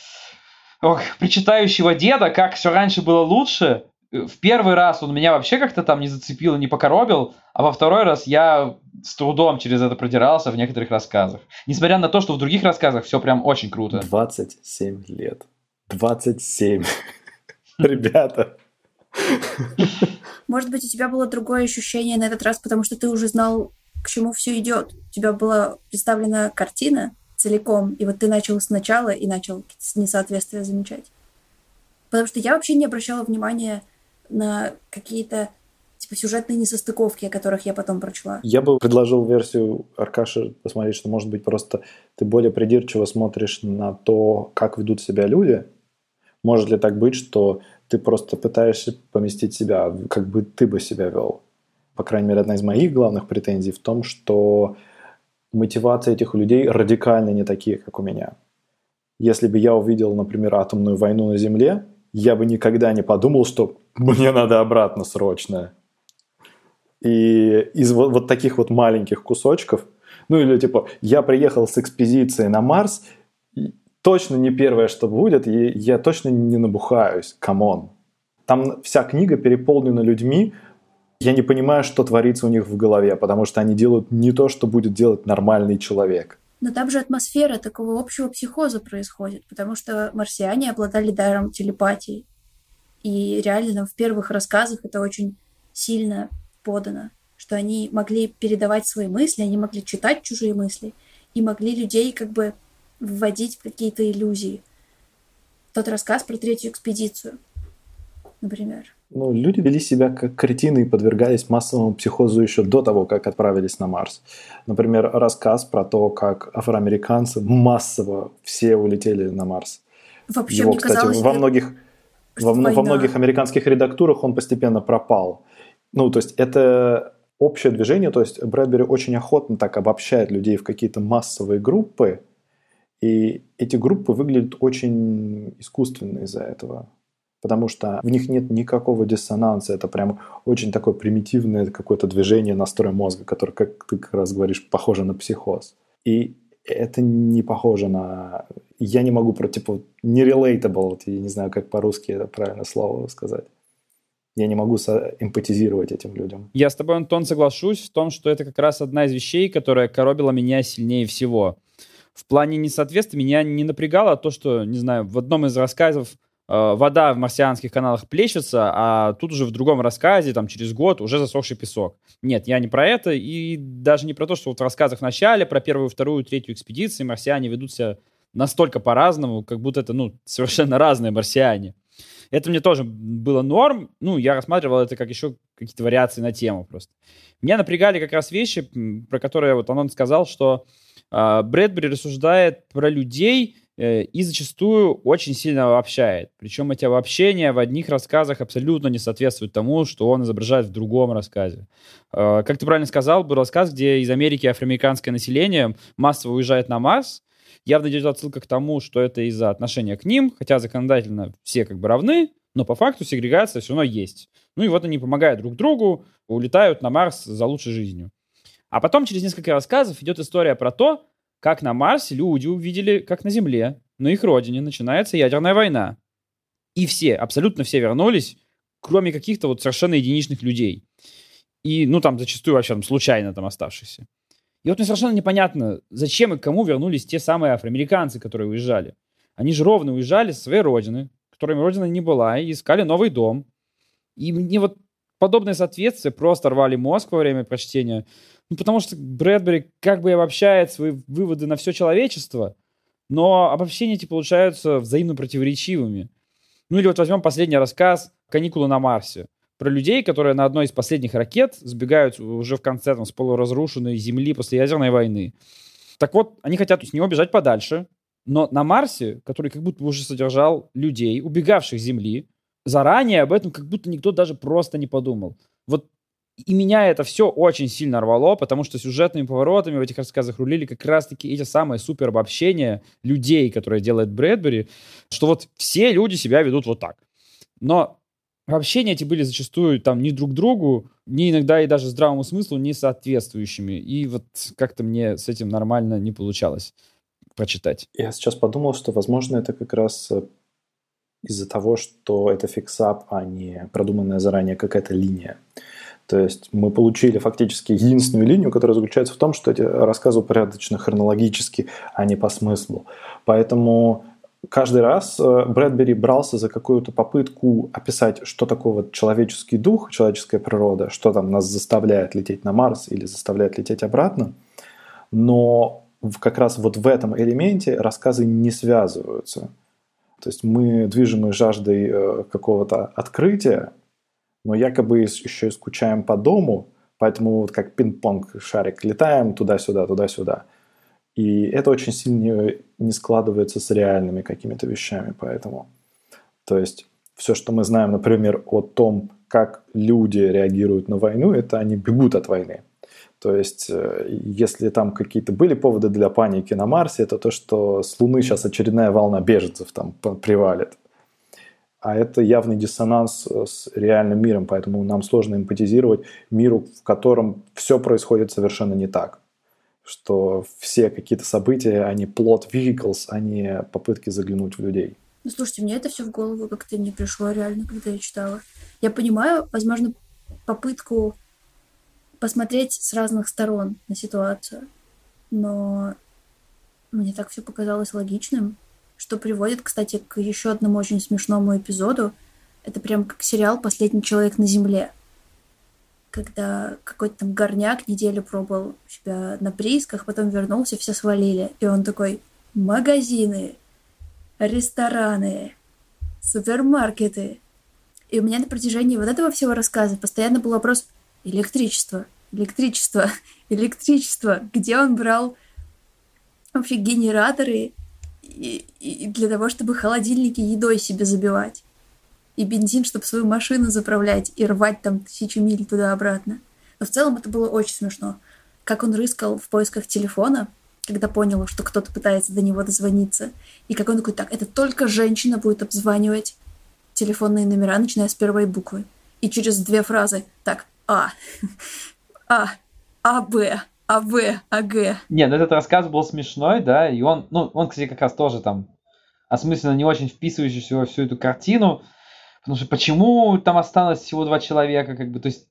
ох, причитающего деда, как все раньше было лучше, в первый раз он меня вообще как-то там не зацепил не покоробил, а во второй раз я с трудом через это продирался в некоторых рассказах. Несмотря на то, что в других рассказах все прям очень круто. 27 лет. 27. Ребята. Может быть, у тебя было другое ощущение на этот раз, потому что ты уже знал, к чему все идет. У тебя была представлена картина целиком, и вот ты начал сначала и начал несоответствия замечать. Потому что я вообще не обращала внимания на какие-то типа сюжетные несостыковки, о которых я потом прочла. Я бы предложил версию Аркаши посмотреть, что, может быть, просто ты более придирчиво смотришь на то, как ведут себя люди. Может ли так быть, что ты просто пытаешься поместить себя, как бы ты бы себя вел? По крайней мере, одна из моих главных претензий в том, что мотивация этих людей радикально не такие, как у меня. Если бы я увидел, например, атомную войну на Земле, я бы никогда не подумал, что мне надо обратно срочно. И из вот, вот таких вот маленьких кусочков, ну или типа, я приехал с экспедицией на Марс, точно не первое, что будет, и я точно не набухаюсь, come on. Там вся книга переполнена людьми, я не понимаю, что творится у них в голове, потому что они делают не то, что будет делать нормальный человек. Но там же атмосфера такого общего психоза происходит, потому что марсиане обладали даром телепатии. И реально в первых рассказах это очень сильно подано, что они могли передавать свои мысли, они могли читать чужие мысли и могли людей как бы вводить в какие-то иллюзии. Тот рассказ про третью экспедицию, например. Ну, люди вели себя как кретины и подвергались массовому психозу еще до того, как отправились на Марс. Например, рассказ про то, как афроамериканцы массово все улетели на Марс. Вообще, Его, мне кстати, казалось, во многих, во, во многих американских редактурах он постепенно пропал. Ну, то есть это общее движение, то есть Брэдбери очень охотно так обобщает людей в какие-то массовые группы, и эти группы выглядят очень искусственно из-за этого. Потому что в них нет никакого диссонанса. Это прям очень такое примитивное какое-то движение настроя мозга, которое, как ты как раз говоришь, похоже на психоз. И это не похоже на... Я не могу про, типа, не relatable, я не знаю, как по-русски это правильное слово сказать. Я не могу эмпатизировать этим людям. Я с тобой, Антон, соглашусь в том, что это как раз одна из вещей, которая коробила меня сильнее всего в плане несоответствия меня не напрягало то, что, не знаю, в одном из рассказов э, вода в марсианских каналах плещется, а тут уже в другом рассказе, там, через год уже засохший песок. Нет, я не про это, и даже не про то, что вот в рассказах в начале, про первую, вторую, третью экспедиции марсиане ведут себя настолько по-разному, как будто это, ну, совершенно разные марсиане. Это мне тоже было норм. Ну, я рассматривал это как еще какие-то вариации на тему просто. Меня напрягали как раз вещи, про которые вот Анон сказал, что Брэдбери рассуждает про людей э, и зачастую очень сильно обобщает. Причем эти обобщения в одних рассказах абсолютно не соответствуют тому, что он изображает в другом рассказе. А, как ты правильно сказал, был рассказ, где из Америки афроамериканское население массово уезжает на Марс. Явно идет отсылка к тому, что это из-за отношения к ним, хотя законодательно все как бы равны, но по факту сегрегация все равно есть. Ну и вот они помогают друг другу, улетают на Марс за лучшей жизнью. А потом через несколько рассказов идет история про то, как на Марсе люди увидели, как на Земле, на их родине начинается ядерная война. И все, абсолютно все вернулись, кроме каких-то вот совершенно единичных людей. И, ну, там зачастую вообще там, случайно там оставшихся. И вот мне совершенно непонятно, зачем и кому вернулись те самые афроамериканцы, которые уезжали. Они же ровно уезжали со своей родины, которыми родина не была, и искали новый дом. И мне вот подобное соответствие просто рвали мозг во время прочтения. Ну, потому что Брэдбери как бы обобщает свои выводы на все человечество, но обобщения эти получаются взаимно противоречивыми. Ну или вот возьмем последний рассказ «Каникулы на Марсе» про людей, которые на одной из последних ракет сбегают уже в конце там, с полуразрушенной Земли после ядерной войны. Так вот, они хотят с него бежать подальше, но на Марсе, который как будто уже содержал людей, убегавших с Земли, заранее об этом как будто никто даже просто не подумал. Вот и меня это все очень сильно рвало, потому что сюжетными поворотами в этих рассказах рулили как раз-таки эти самые супер обобщения людей, которые делает Брэдбери, что вот все люди себя ведут вот так. Но обобщения эти были зачастую там не друг другу, не иногда и даже здравому смыслу не соответствующими. И вот как-то мне с этим нормально не получалось прочитать. Я сейчас подумал, что, возможно, это как раз э, из-за того, что это фиксап, а не продуманная заранее какая-то линия. То есть мы получили фактически единственную линию, которая заключается в том, что эти рассказы упорядочены хронологически, а не по смыслу. Поэтому каждый раз э, Брэдбери брался за какую-то попытку описать, что такое вот человеческий дух, человеческая природа, что там нас заставляет лететь на Марс или заставляет лететь обратно. Но как раз вот в этом элементе рассказы не связываются. То есть мы движимы жаждой э, какого-то открытия, но якобы еще и скучаем по дому, поэтому вот как пинг-понг шарик летаем туда-сюда, туда-сюда. И это очень сильно не складывается с реальными какими-то вещами, поэтому. То есть все, что мы знаем, например, о том, как люди реагируют на войну, это они бегут от войны. То есть, э, если там какие-то были поводы для паники на Марсе, это то, что с Луны сейчас очередная волна беженцев там привалит а это явный диссонанс э, с реальным миром, поэтому нам сложно эмпатизировать миру, в котором все происходит совершенно не так. Что все какие-то события, они плод vehicles, а не попытки заглянуть в людей. Ну, слушайте, мне это все в голову как-то не пришло реально, когда я читала. Я понимаю, возможно, попытку посмотреть с разных сторон на ситуацию, но мне так все показалось логичным что приводит, кстати, к еще одному очень смешному эпизоду. Это прям как сериал «Последний человек на земле», когда какой-то там горняк неделю пробовал себя на приисках, потом вернулся, все свалили. И он такой, магазины, рестораны, супермаркеты. И у меня на протяжении вот этого всего рассказа постоянно был вопрос электричество, электричество, электричество. Где он брал вообще генераторы и, и для того, чтобы холодильники едой себе забивать. И бензин, чтобы свою машину заправлять и рвать там тысячи миль туда-обратно. Но в целом это было очень смешно. Как он рыскал в поисках телефона, когда понял, что кто-то пытается до него дозвониться. И как он такой, так, это только женщина будет обзванивать телефонные номера, начиная с первой буквы. И через две фразы, так, А, А, А, Б, АВ, АГ. Не, ну этот рассказ был смешной, да, и он, ну, он, кстати, как раз тоже там осмысленно не очень вписывающийся во всю эту картину, потому что почему там осталось всего два человека, как бы, то есть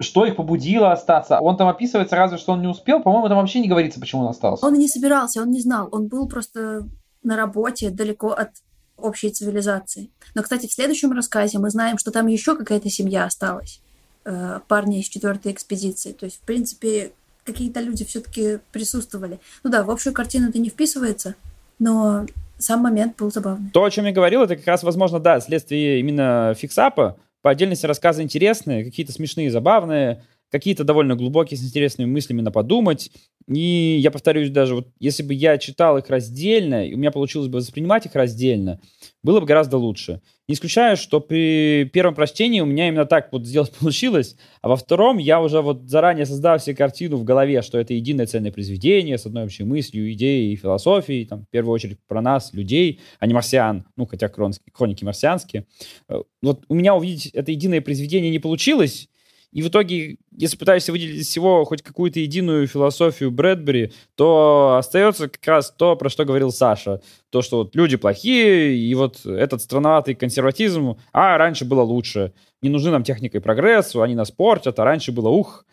что их побудило остаться. Он там описывается разве что он не успел. По-моему, там вообще не говорится, почему он остался. Он и не собирался, он не знал. Он был просто на работе далеко от общей цивилизации. Но, кстати, в следующем рассказе мы знаем, что там еще какая-то семья осталась. Э, парни из четвертой экспедиции. То есть, в принципе, какие-то люди все-таки присутствовали. Ну да, в общую картину это не вписывается, но сам момент был забавный. То, о чем я говорил, это как раз, возможно, да, следствие именно фиксапа. По отдельности рассказы интересные, какие-то смешные, забавные, какие-то довольно глубокие, с интересными мыслями на подумать. И я повторюсь даже, вот если бы я читал их раздельно, и у меня получилось бы воспринимать их раздельно, было бы гораздо лучше. Не исключаю, что при первом прочтении у меня именно так вот сделать получилось, а во втором я уже вот заранее создал себе картину в голове, что это единое ценное произведение с одной общей мыслью, идеей и философией, там, в первую очередь про нас, людей, а не марсиан, ну, хотя хроники марсианские. Э, вот у меня увидеть это единое произведение не получилось, и в итоге, если пытаешься выделить из всего хоть какую-то единую философию Брэдбери, то остается как раз то, про что говорил Саша. То, что вот люди плохие, и вот этот странноватый консерватизм, а раньше было лучше. Не нужны нам техника и прогресс, они нас портят, а раньше было ух.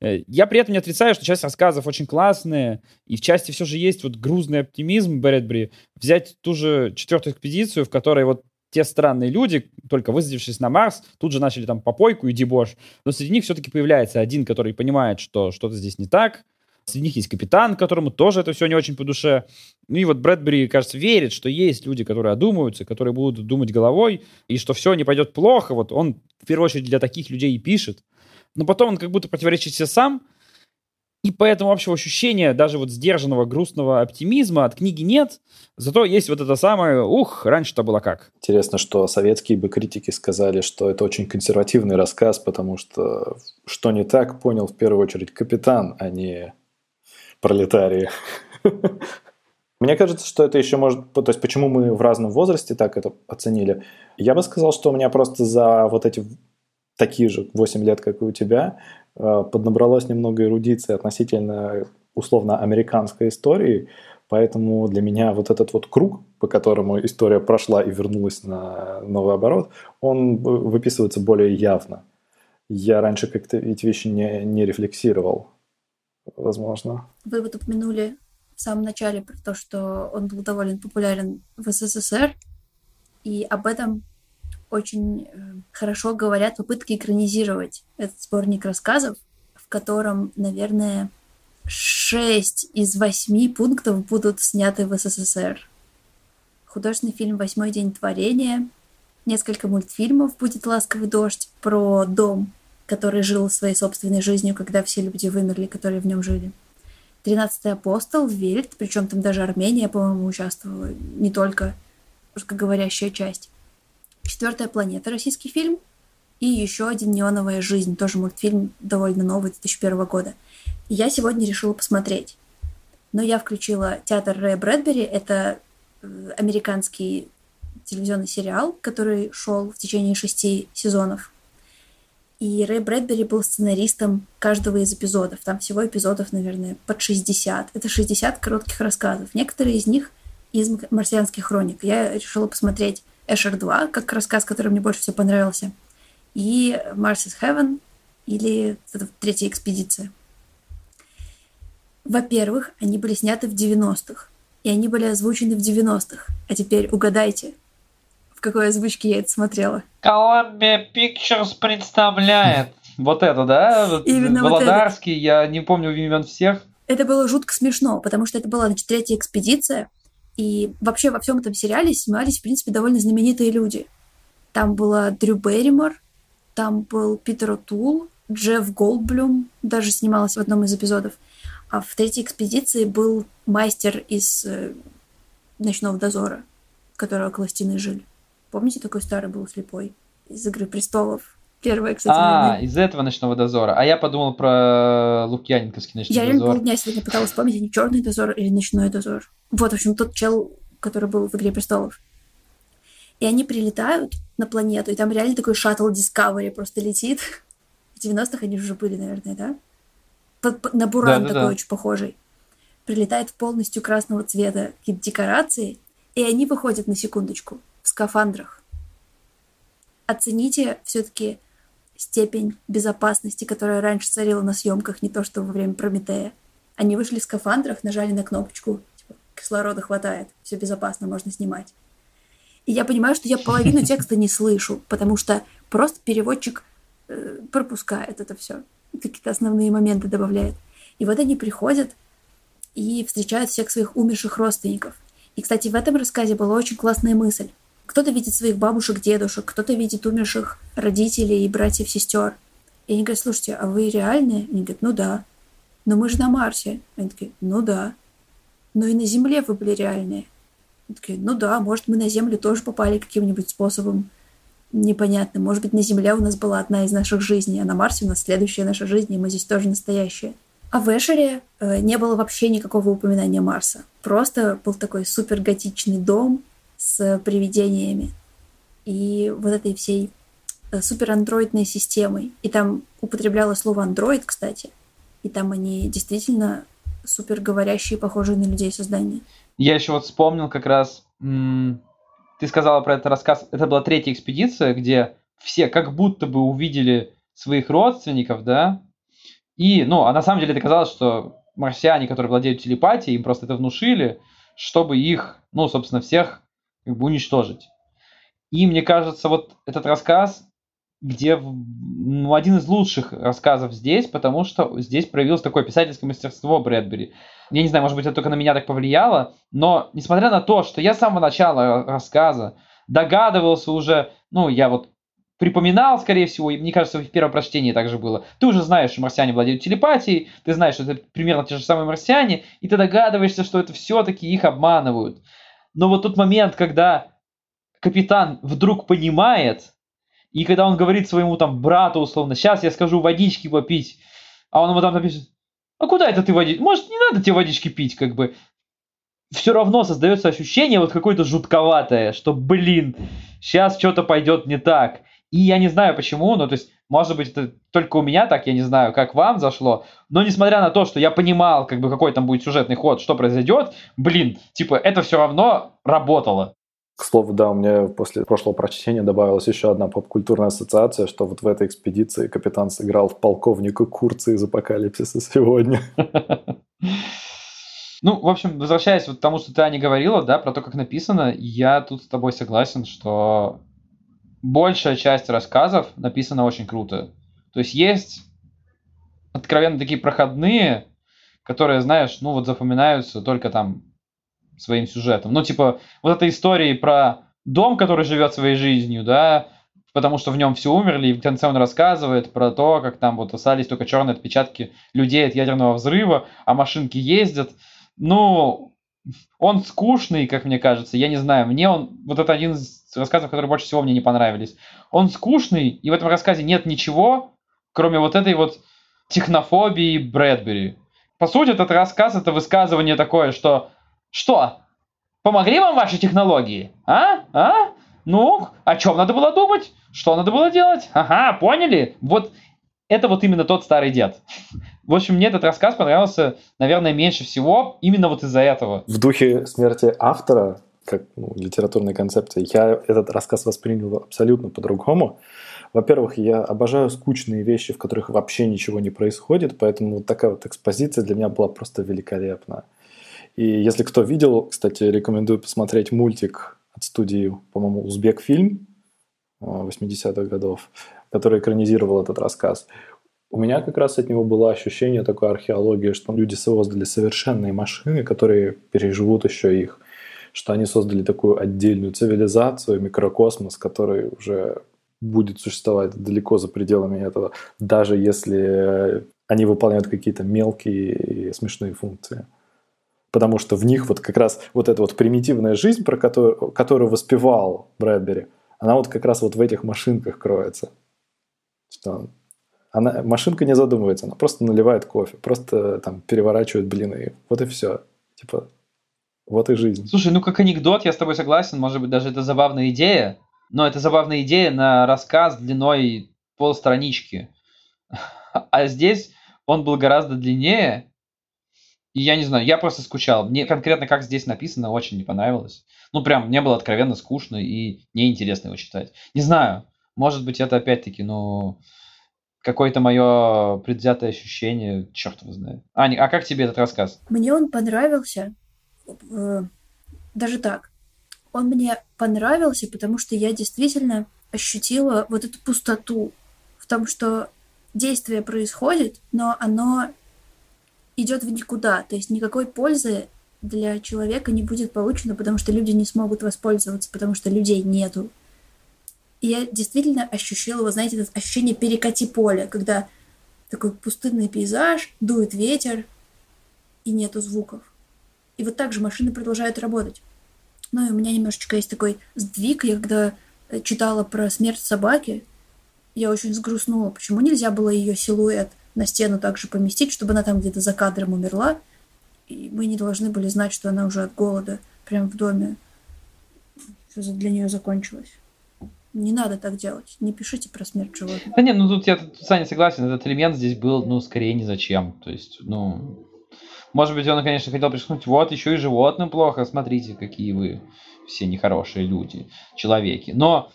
Э, я при этом не отрицаю, что часть рассказов очень классные, и в части все же есть вот грузный оптимизм Брэдбери. Взять ту же четвертую экспедицию, в которой вот те странные люди, только высадившись на Марс, тут же начали там попойку и дебош. Но среди них все-таки появляется один, который понимает, что что-то здесь не так. Среди них есть капитан, которому тоже это все не очень по душе. Ну и вот Брэдбери, кажется, верит, что есть люди, которые одумаются, которые будут думать головой, и что все не пойдет плохо. Вот он в первую очередь для таких людей и пишет. Но потом он как будто противоречит себе сам, и поэтому общего ощущения, даже вот сдержанного, грустного оптимизма от книги нет. Зато есть вот это самое, ух, раньше-то было как. Интересно, что советские бы критики сказали, что это очень консервативный рассказ, потому что что не так, понял в первую очередь капитан, а не пролетарии. Мне кажется, что это еще может... То есть, почему мы в разном возрасте так это оценили? Я бы сказал, что у меня просто за вот эти такие же 8 лет, как и у тебя, Э, поднабралось немного эрудиции относительно условно американской истории, поэтому для меня вот этот вот круг, по которому история прошла и вернулась на новый оборот, он выписывается более явно. Я раньше как-то эти вещи не, не рефлексировал, возможно. Вы вот упомянули в самом начале про то, что он был довольно популярен в СССР, и об этом очень э, хорошо говорят попытки экранизировать этот сборник рассказов, в котором, наверное, шесть из восьми пунктов будут сняты в СССР. Художественный фильм «Восьмой день творения», несколько мультфильмов «Будет ласковый дождь» про дом, который жил своей собственной жизнью, когда все люди вымерли, которые в нем жили. «Тринадцатый апостол», «Вельт», причем там даже Армения, по-моему, участвовала, не только русскоговорящая часть. Четвертая планета, российский фильм. И еще один «Неоновая жизнь», тоже мультфильм довольно новый, 2001 года. И я сегодня решила посмотреть. Но я включила театр Рэя Брэдбери. Это э, американский телевизионный сериал, который шел в течение шести сезонов. И Рэй Брэдбери был сценаристом каждого из эпизодов. Там всего эпизодов, наверное, под 60. Это 60 коротких рассказов. Некоторые из них из «Марсианских хроник». Я решила посмотреть Эшер 2, как рассказ, который мне больше всего понравился, и Mars is Heaven, или третья экспедиция. Во-первых, они были сняты в 90-х, и они были озвучены в 90-х. А теперь угадайте, в какой озвучке я это смотрела. Columbia Pictures представляет. Вот это, да? Именно Володарский, вот это. я не помню имен всех. Это было жутко смешно, потому что это была, значит, третья экспедиция, и вообще во всем этом сериале снимались, в принципе, довольно знаменитые люди. Там была Дрю Берримор, там был Питер О'Тул, Джефф Голдблюм даже снималась в одном из эпизодов. А в третьей экспедиции был мастер из э, «Ночного дозора», которого около стены жили. Помните, такой старый был слепой? Из «Игры престолов». Первая, кстати. А, из этого ночного дозора. А я подумал про Лукьяненковский ночной я дозор. Я полдня сегодня пыталась вспомнить, не черный дозор или ночной дозор. Вот, в общем, тот чел, который был в «Игре престолов». И они прилетают на планету, и там реально такой шаттл Discovery просто летит. В 90-х они уже были, наверное, да? на Буран да, да, такой да. очень похожий. Прилетает полностью красного цвета какие-то декорации, и они выходят на секундочку в скафандрах. Оцените все-таки степень безопасности, которая раньше царила на съемках, не то что во время Прометея. Они вышли в скафандрах, нажали на кнопочку, типа, кислорода хватает, все безопасно, можно снимать. И я понимаю, что я половину текста не слышу, потому что просто переводчик э, пропускает это все, какие-то основные моменты добавляет. И вот они приходят и встречают всех своих умерших родственников. И, кстати, в этом рассказе была очень классная мысль. Кто-то видит своих бабушек, дедушек, кто-то видит умерших родителей и братьев, сестер. И они говорят, слушайте, а вы реальные? Они говорят, ну да. Но мы же на Марсе. Они такие, ну да. Но и на Земле вы были реальные. Они такие, ну да, может, мы на Землю тоже попали каким-нибудь способом непонятным. Может быть, на Земле у нас была одна из наших жизней, а на Марсе у нас следующая наша жизнь, и мы здесь тоже настоящие. А в Эшере э, не было вообще никакого упоминания Марса. Просто был такой супер готичный дом, с привидениями и вот этой всей э, суперандроидной системой. И там употребляло слово андроид, кстати. И там они действительно супер говорящие, похожие на людей создания. Я еще вот вспомнил как раз, ты сказала про этот рассказ, это была третья экспедиция, где все как будто бы увидели своих родственников, да, и, ну, а на самом деле это казалось, что марсиане, которые владеют телепатией, им просто это внушили, чтобы их, ну, собственно, всех как бы уничтожить. И мне кажется, вот этот рассказ, где ну, один из лучших рассказов здесь, потому что здесь проявилось такое писательское мастерство Брэдбери. Я не знаю, может быть, это только на меня так повлияло, но несмотря на то, что я с самого начала рассказа догадывался уже, ну, я вот припоминал, скорее всего, и мне кажется, в первом прочтении также было. Ты уже знаешь, что марсиане владеют телепатией, ты знаешь, что это примерно те же самые марсиане, и ты догадываешься, что это все-таки их обманывают. Но вот тот момент, когда капитан вдруг понимает, и когда он говорит своему там брату, условно, сейчас я скажу водички попить, а он ему там напишет, а куда это ты водить? Может, не надо тебе водички пить, как бы. Все равно создается ощущение вот какое-то жутковатое, что, блин, сейчас что-то пойдет не так. И я не знаю почему, но то есть, может быть, это только у меня так, я не знаю, как вам зашло, но несмотря на то, что я понимал, как бы, какой там будет сюжетный ход, что произойдет, блин, типа, это все равно работало. К слову, да, у меня после прошлого прочтения добавилась еще одна поп-культурная ассоциация, что вот в этой экспедиции капитан сыграл в полковника Курца из «Апокалипсиса» сегодня. Ну, в общем, возвращаясь вот к тому, что ты, Аня, говорила, да, про то, как написано, я тут с тобой согласен, что большая часть рассказов написана очень круто. То есть есть откровенно такие проходные, которые, знаешь, ну вот запоминаются только там своим сюжетом. Ну, типа, вот эта история про дом, который живет своей жизнью, да, потому что в нем все умерли, и в конце он рассказывает про то, как там вот остались только черные отпечатки людей от ядерного взрыва, а машинки ездят. Ну, он скучный, как мне кажется, я не знаю, мне он, вот это один из рассказов, которые больше всего мне не понравились. Он скучный, и в этом рассказе нет ничего, кроме вот этой вот технофобии Брэдбери. По сути, этот рассказ, это высказывание такое, что «Что? Помогли вам ваши технологии? А? А? Ну, о чем надо было думать? Что надо было делать? Ага, поняли? Вот это вот именно тот старый дед. В общем, мне этот рассказ понравился, наверное, меньше всего именно вот из-за этого. В духе смерти автора, как ну, литературной концепции, я этот рассказ воспринял абсолютно по-другому. Во-первых, я обожаю скучные вещи, в которых вообще ничего не происходит, поэтому вот такая вот экспозиция для меня была просто великолепна. И если кто видел, кстати, рекомендую посмотреть мультик от студии, по-моему, Узбек фильм 80-х годов, который экранизировал этот рассказ. У меня как раз от него было ощущение такой археологии, что люди создали совершенные машины, которые переживут еще их, что они создали такую отдельную цивилизацию, микрокосмос, который уже будет существовать далеко за пределами этого, даже если они выполняют какие-то мелкие и смешные функции. Потому что в них вот как раз вот эта вот примитивная жизнь, про которую, которую воспевал Брэдбери, она вот как раз вот в этих машинках кроется. Что она, машинка не задумывается, она просто наливает кофе, просто там переворачивает блины. Вот и все. Типа, вот и жизнь. Слушай, ну как анекдот, я с тобой согласен, может быть, даже это забавная идея, но это забавная идея на рассказ длиной полстранички. А здесь он был гораздо длиннее, и я не знаю, я просто скучал. Мне конкретно, как здесь написано, очень не понравилось. Ну, прям, мне было откровенно скучно и неинтересно его читать. Не знаю, может быть, это опять-таки, ну, какое-то мое предвзятое ощущение, черт его знает. Аня, а как тебе этот рассказ? Мне он понравился, э, даже так. Он мне понравился, потому что я действительно ощутила вот эту пустоту в том, что действие происходит, но оно идет в никуда. То есть никакой пользы для человека не будет получено, потому что люди не смогут воспользоваться, потому что людей нету. И я действительно ощущала, вот знаете, это ощущение перекати поля, когда такой пустынный пейзаж, дует ветер, и нету звуков. И вот так же машины продолжают работать. Ну и у меня немножечко есть такой сдвиг. Я когда э, читала про смерть собаки, я очень сгрустнула. Почему нельзя было ее силуэт на стену также поместить, чтобы она там где-то за кадром умерла, и мы не должны были знать, что она уже от голода прямо в доме. Все для нее закончилось. Не надо так делать. Не пишите про смерть животных. Да нет, ну тут я тут с Саней согласен. Этот элемент здесь был, ну, скорее ни зачем. То есть, ну... Может быть, он, конечно, хотел подчеркнуть, вот, еще и животным плохо, смотрите, какие вы все нехорошие люди, человеки. Но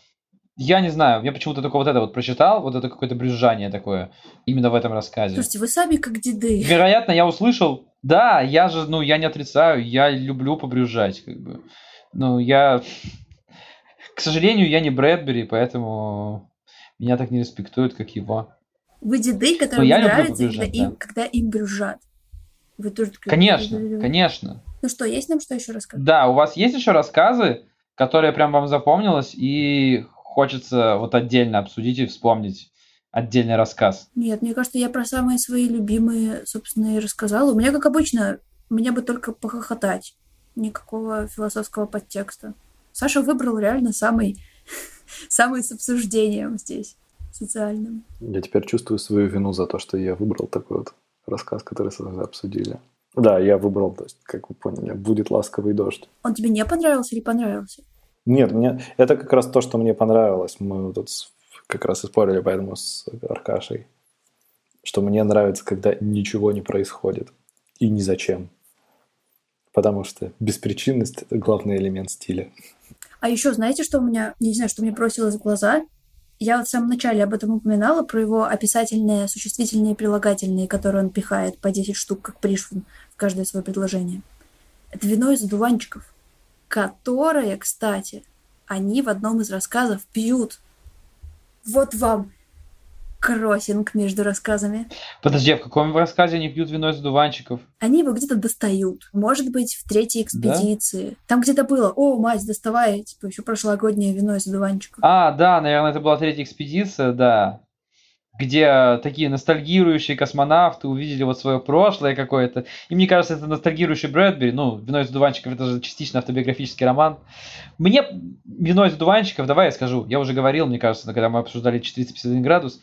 я не знаю, я почему-то только вот это вот прочитал, вот это какое-то брюзжание такое, именно в этом рассказе. Слушайте, вы сами как деды. Вероятно, я услышал, да, я же, ну, я не отрицаю, я люблю побрюзжать, как бы. Ну, я К сожалению, я не Брэдбери, поэтому меня так не респектуют, как его. Вы деды, которым нравится, когда, им, да. когда им брюзжат. Вы тоже такие, Конечно, конечно. Ну что, есть нам что еще рассказать? Да, у вас есть еще рассказы, которые прям вам запомнилось, и хочется вот отдельно обсудить и вспомнить отдельный рассказ. Нет, мне кажется, я про самые свои любимые, собственно, и рассказала. У меня, как обычно, мне бы только похохотать. Никакого философского подтекста. Саша выбрал реально самый, самый с обсуждением здесь, социальным. Я теперь чувствую свою вину за то, что я выбрал такой вот рассказ, который сразу обсудили. Да, я выбрал, то есть, как вы поняли, будет ласковый дождь. Он тебе не понравился или понравился? Нет, мне это как раз то, что мне понравилось. Мы тут как раз и спорили поэтому с Аркашей, что мне нравится, когда ничего не происходит и ни зачем. Потому что беспричинность – это главный элемент стиля. А еще, знаете, что у меня, не знаю, что мне бросилось в глаза? Я вот в самом начале об этом упоминала, про его описательные, существительные и прилагательные, которые он пихает по 10 штук, как Пришвин, в каждое свое предложение. Это вино из одуванчиков, которое, кстати, они в одном из рассказов пьют. Вот вам кроссинг между рассказами. Подожди, а в каком рассказе они пьют вино из дуванчиков? Они его где-то достают. Может быть, в третьей экспедиции. Там где-то было, о, мать, доставай, типа, еще прошлогоднее вино из одуванчиков. А, да, наверное, это была третья экспедиция, да. Где такие ностальгирующие космонавты увидели вот свое прошлое какое-то. И мне кажется, это ностальгирующий Брэдбери. Ну, «Вино из дуванчиков» это же частично автобиографический роман. Мне «Вино из дуванчиков», давай я скажу, я уже говорил, мне кажется, когда мы обсуждали 451 градус,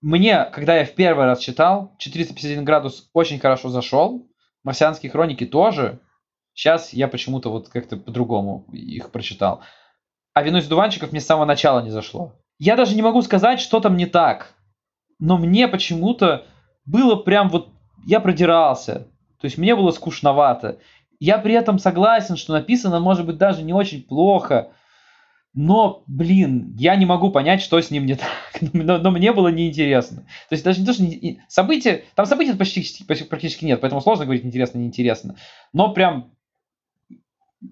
мне, когда я в первый раз читал, 451 градус очень хорошо зашел, «Марсианские хроники» тоже. Сейчас я почему-то вот как-то по-другому их прочитал. А «Вино из дуванчиков» мне с самого начала не зашло. Я даже не могу сказать, что там не так. Но мне почему-то было прям вот... Я продирался. То есть мне было скучновато. Я при этом согласен, что написано, может быть, даже не очень плохо. Но, блин, я не могу понять, что с ним не так. Но, но мне было неинтересно. То есть даже не то, что не- события... Там событий почти- практически нет, поэтому сложно говорить интересно, неинтересно. Но прям...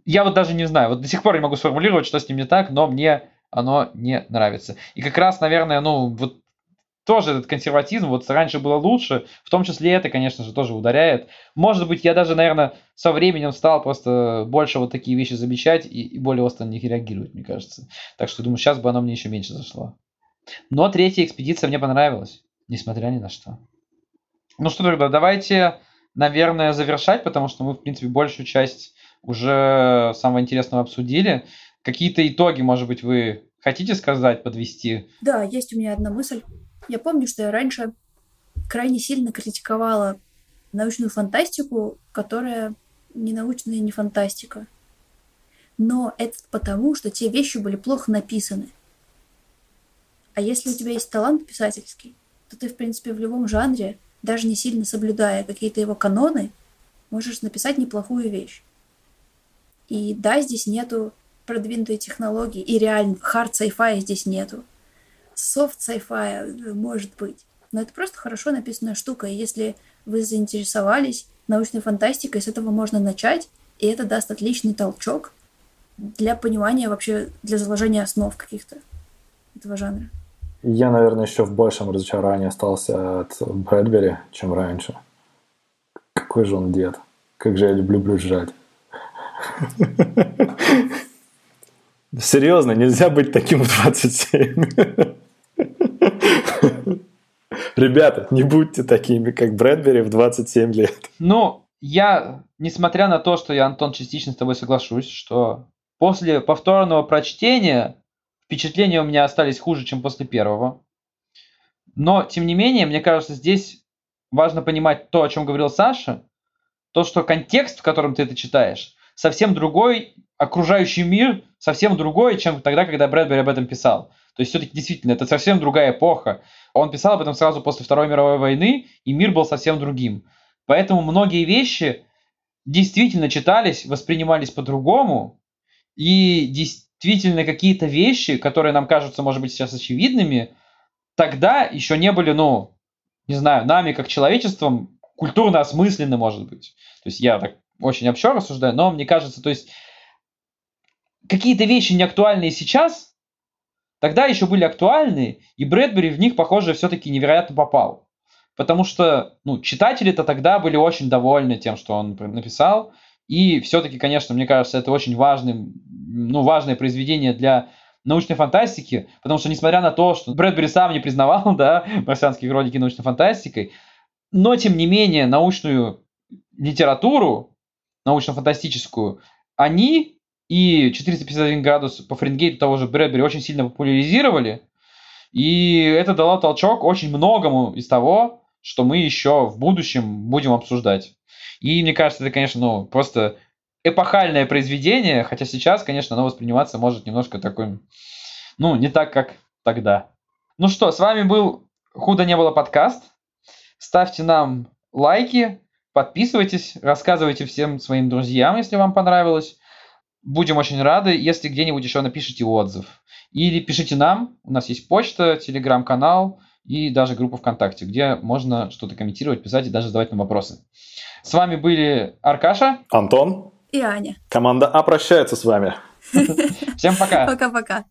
Я вот даже не знаю. Вот до сих пор не могу сформулировать, что с ним не так, но мне оно не нравится. И как раз, наверное, ну, вот тоже этот консерватизм, вот раньше было лучше, в том числе это, конечно же, тоже ударяет. Может быть, я даже, наверное, со временем стал просто больше вот такие вещи замечать и, и более остро на них реагировать, мне кажется. Так что, думаю, сейчас бы оно мне еще меньше зашло. Но третья экспедиция мне понравилась, несмотря ни на что. Ну что, тогда давайте, наверное, завершать, потому что мы, в принципе, большую часть уже самого интересного обсудили. Какие-то итоги, может быть, вы хотите сказать, подвести? Да, есть у меня одна мысль. Я помню, что я раньше крайне сильно критиковала научную фантастику, которая не научная не фантастика. Но это потому, что те вещи были плохо написаны. А если у тебя есть талант писательский, то ты, в принципе, в любом жанре, даже не сильно соблюдая какие-то его каноны, можешь написать неплохую вещь. И да, здесь нету продвинутой технологии, и реально хард sci-fi здесь нету. Софт sci-fi может быть. Но это просто хорошо написанная штука. И если вы заинтересовались научной фантастикой, с этого можно начать, и это даст отличный толчок для понимания вообще, для заложения основ каких-то этого жанра. Я, наверное, еще в большем разочаровании остался от Брэдбери, чем раньше. Какой же он дед. Как же я люблю брюзжать. Серьезно, нельзя быть таким в 27. Ребята, не будьте такими, как Брэдбери в 27 лет. Ну, я, несмотря на то, что я, Антон, частично с тобой соглашусь, что после повторного прочтения впечатления у меня остались хуже, чем после первого. Но, тем не менее, мне кажется, здесь важно понимать то, о чем говорил Саша, то, что контекст, в котором ты это читаешь, совсем другой, окружающий мир совсем другой, чем тогда, когда Брэдбери об этом писал. То есть все-таки действительно это совсем другая эпоха. Он писал об этом сразу после Второй мировой войны, и мир был совсем другим. Поэтому многие вещи действительно читались, воспринимались по-другому, и действительно какие-то вещи, которые нам кажутся, может быть, сейчас очевидными, тогда еще не были, ну, не знаю, нами как человечеством культурно осмысленны, может быть. То есть я так очень общо рассуждаю, но мне кажется, то есть какие-то вещи не актуальные сейчас, тогда еще были актуальны, и Брэдбери в них, похоже, все-таки невероятно попал. Потому что ну, читатели-то тогда были очень довольны тем, что он написал. И все-таки, конечно, мне кажется, это очень важный, ну, важное произведение для научной фантастики, потому что, несмотря на то, что Брэдбери сам не признавал, да, марсианские хроники научной фантастикой, но, тем не менее, научную литературу, научно-фантастическую, они и 451 градус по Фаренгейту того же Брэдбери очень сильно популяризировали, и это дало толчок очень многому из того, что мы еще в будущем будем обсуждать. И мне кажется, это, конечно, ну, просто эпохальное произведение, хотя сейчас, конечно, оно восприниматься может немножко такой, ну, не так, как тогда. Ну что, с вами был «Худо не было» подкаст. Ставьте нам лайки, подписывайтесь, рассказывайте всем своим друзьям, если вам понравилось. Будем очень рады, если где-нибудь еще напишите отзыв. Или пишите нам, у нас есть почта, телеграм-канал и даже группа ВКонтакте, где можно что-то комментировать, писать и даже задавать нам вопросы. С вами были Аркаша, Антон и Аня. Команда А прощается с вами. Всем пока. Пока-пока.